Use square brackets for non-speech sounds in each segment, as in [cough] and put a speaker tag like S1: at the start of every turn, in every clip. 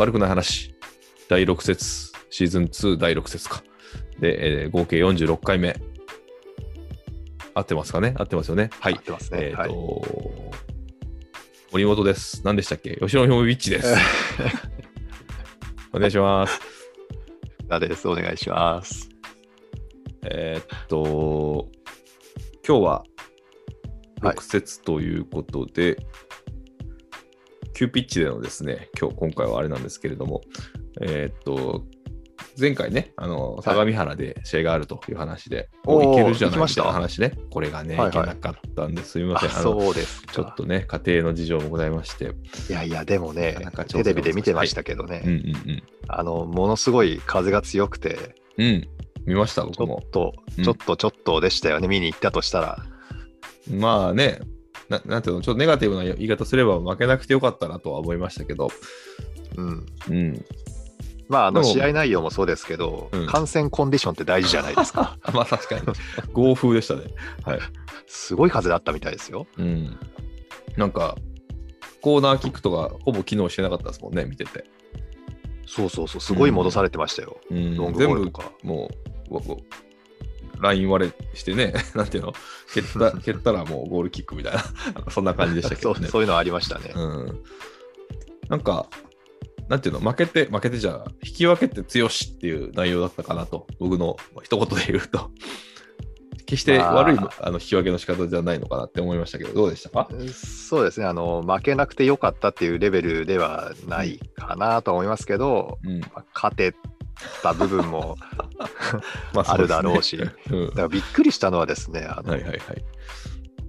S1: 悪くない話、第6節、シーズン2第6節か。で、えー合計46回目。合ってますかね？合ってますよね？はい
S2: 合っ。てますね。
S1: えっ、と、
S2: はい。
S1: 森本です。何でしたっけ？吉野ひもビッチです。[laughs] お願いします。
S2: なです。お願いします。
S1: えーっと、今日は
S2: はい
S1: 6節ということで、急ピッチでのですね、今日、今回はあれなんですけれども、えーっと、前回ね、あの、相模原で試合があるという話で、
S2: おー
S1: もういけるじゃないみ
S2: 行きました？
S1: たいな話ね、これがね、
S2: はいはい
S1: いけなかったんです。すみま
S2: あ
S1: せん。
S2: そうですか。
S1: ちょっとね、家庭の事情もございまして、
S2: いやいや、でもね
S1: なか
S2: テレビで見てましたけどね、
S1: うんうん
S2: あの、ものすごい風が強くて、
S1: うん。うん、見ました、
S2: ち
S1: 僕も
S2: ょ。っと、
S1: うん
S2: ちょっと、ちょっとでしたよね、見に行ったとしたら。
S1: まあね、ななんていうの、ちょっとネガティブな言い方すれば負けなくてよかったなとは思いましたけど、
S2: うん。
S1: うん。
S2: まあ、あの、試合内容もそうですけど、
S1: うん
S2: 観戦コンディションって大事じゃないですか。[laughs]
S1: まあ確かに、豪風でしたね。はい。
S2: すごい風だったみたいですよ。
S1: うん。なんか、コーナーキックとかほぼ機能してなかったですもんね、見てて。
S2: そうそうそう、すごい戻されてましたよ。
S1: うん
S2: ロング
S1: 全部
S2: ボールとか。
S1: もう、ライン割れしてね、[laughs] なんていうの、蹴った [laughs] 蹴ったらもうゴールキックみたいな、[laughs] そんな感じでしたけ
S2: そ
S1: どね。
S2: うそういうのありましたね。
S1: うん。なんか、なんていうの、負けて、負けてじゃあ、引き分けて強しっていう内容だったかなと、僕の一言で言うと。決して悪い、
S2: ま
S1: あ、の引き分けの仕方じゃないのかなって思いましたけど、どうでしたか？
S2: そうですねあの、負けなくてよかったっていうレベルではないかなとは思いますけど、
S1: うん。
S2: まあ勝てた部分も [laughs]
S1: ま
S2: あるだろうし、だからびっくりしたのはですね、あ
S1: うん。
S2: の
S1: はいはいはい。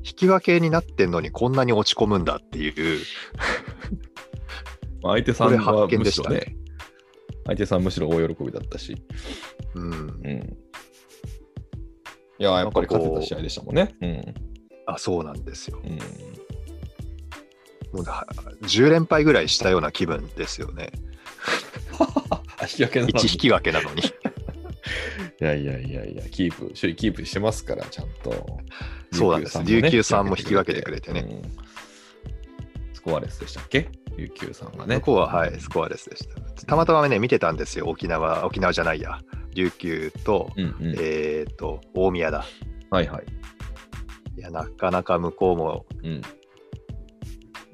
S2: 引き分けになってんのにこんなに落ち込むんだっていう、[laughs]
S1: まあ、相手さん
S2: これ
S1: は
S2: 発見
S1: むし
S2: たね。
S1: 相手さんむしろ大喜びだったし。
S2: うん、
S1: うん。いや、やっぱり勝てた試合でしたもんね。うん。
S2: あそうなんですよ。
S1: うん。
S2: もうだ10連敗ぐらいしたような気分ですよね。[laughs]
S1: あ引き分けなのに
S2: 1引き分けなのに。
S1: いやいやいやいや、キープ、首位キープしてますから、ちゃんと。
S2: そうなんです琉球さんも引き分けてくれてね
S1: うんスコアレスでしたっけ？琉球さんがね。
S2: 向こうは、はい、スコアレスでした。たまたまね、見てたんですよ、沖縄、沖縄じゃないや、琉球と、
S1: うんうん。
S2: えっ、と、大宮だ。
S1: はいはい。
S2: いや、なかなか向こうも
S1: うん。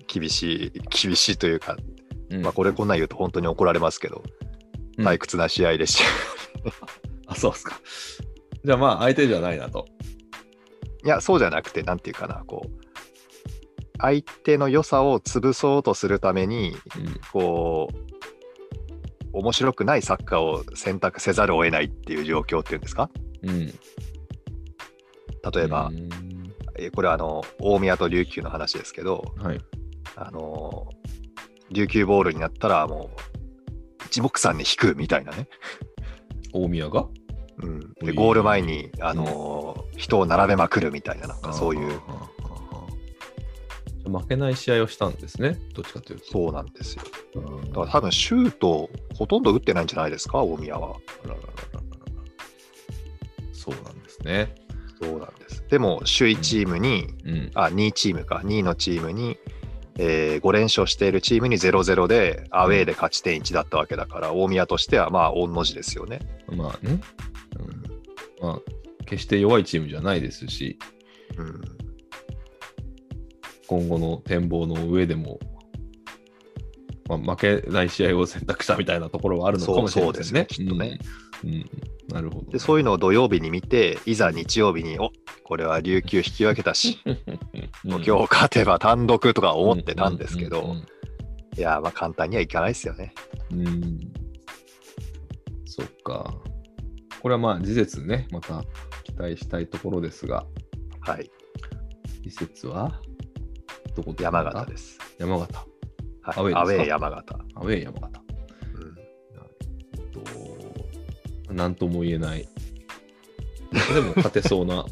S2: 厳しい、厳しいというか、
S1: うん
S2: まあ、これこんなん言うと本当に怒られますけど、
S1: うん
S2: 退屈な試合でした。
S1: あ、そうですか。じゃあまあ、相手じゃないなと。
S2: いや、そうじゃなくて、なんていうかな、こう、相手の良さを潰そうとするために、
S1: うん
S2: こう、面白くないサッカーを選択せざるを得ないっていう状況っていうんですか？
S1: うん。
S2: 例えば
S1: う、
S2: これはあの大宮と琉球の話ですけど、
S1: はい。
S2: あのー琉球ボールになったらもう一目散に引くみたいなね、
S1: 大宮が？
S2: でゴール前に、あのー人を並べまくるみたいななんかそういう。
S1: 負けない試合をしたんですね。どっちかというと。
S2: そうなんですよ。
S1: うん。
S2: だから多分シュートほとんど打ってないんじゃないですか？大宮は。
S1: あららららそうなんですね。
S2: そうなんです。でも首位チームに、
S1: うん。
S2: あ2位チームか。2位のチームに、え5連勝しているチームに0-0でアウェーで勝ち点1だったわけだから、大宮としてはまあ御の字ですよね。
S1: まあね。うん、まあ、決して弱いチームじゃないですし、
S2: うん、
S1: 今後の展望の上でも、まあ、負けない試合を選択したみたいなところはあるのかもしれないですね。
S2: そうそうですねきっとね
S1: うん。うんなるほど。
S2: でそういうのを土曜日に見ていざ日曜日におこれは琉球引き分けたし、[laughs] 今日勝てば単独とか思ってたんですけど、いやまあ簡単にはいかないですよね。
S1: うんうんそっか。これはまあ、次節ね、また期待したいところですが、
S2: はい
S1: 次節は？どこ
S2: 山形です。
S1: 山形。
S2: はい、
S1: アウェーですか？
S2: アウェー山形。
S1: アウェー山形。
S2: うん
S1: と、なんとも言えない。でも勝てそうな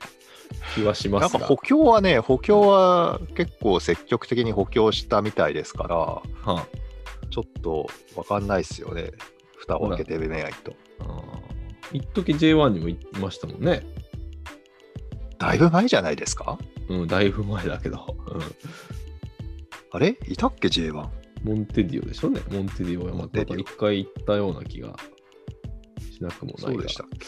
S1: [laughs] 気はしますが。
S2: なんか補強はね、補強は結構積極的に補強したみたいですから、
S1: は
S2: ちょっとわかんないですよね。蓋を開けてみないと。
S1: あ、あー一時 J1 にもいましたもんね。
S2: だいぶ前じゃないですか？
S1: うん、だいぶ前だけど。
S2: あれ？いたっけ J1?
S1: モンテディオでしょうね。モンテディオ山
S2: モンテディオ
S1: 形一回行ったような気がしなくもないが。
S2: そうでしたっけ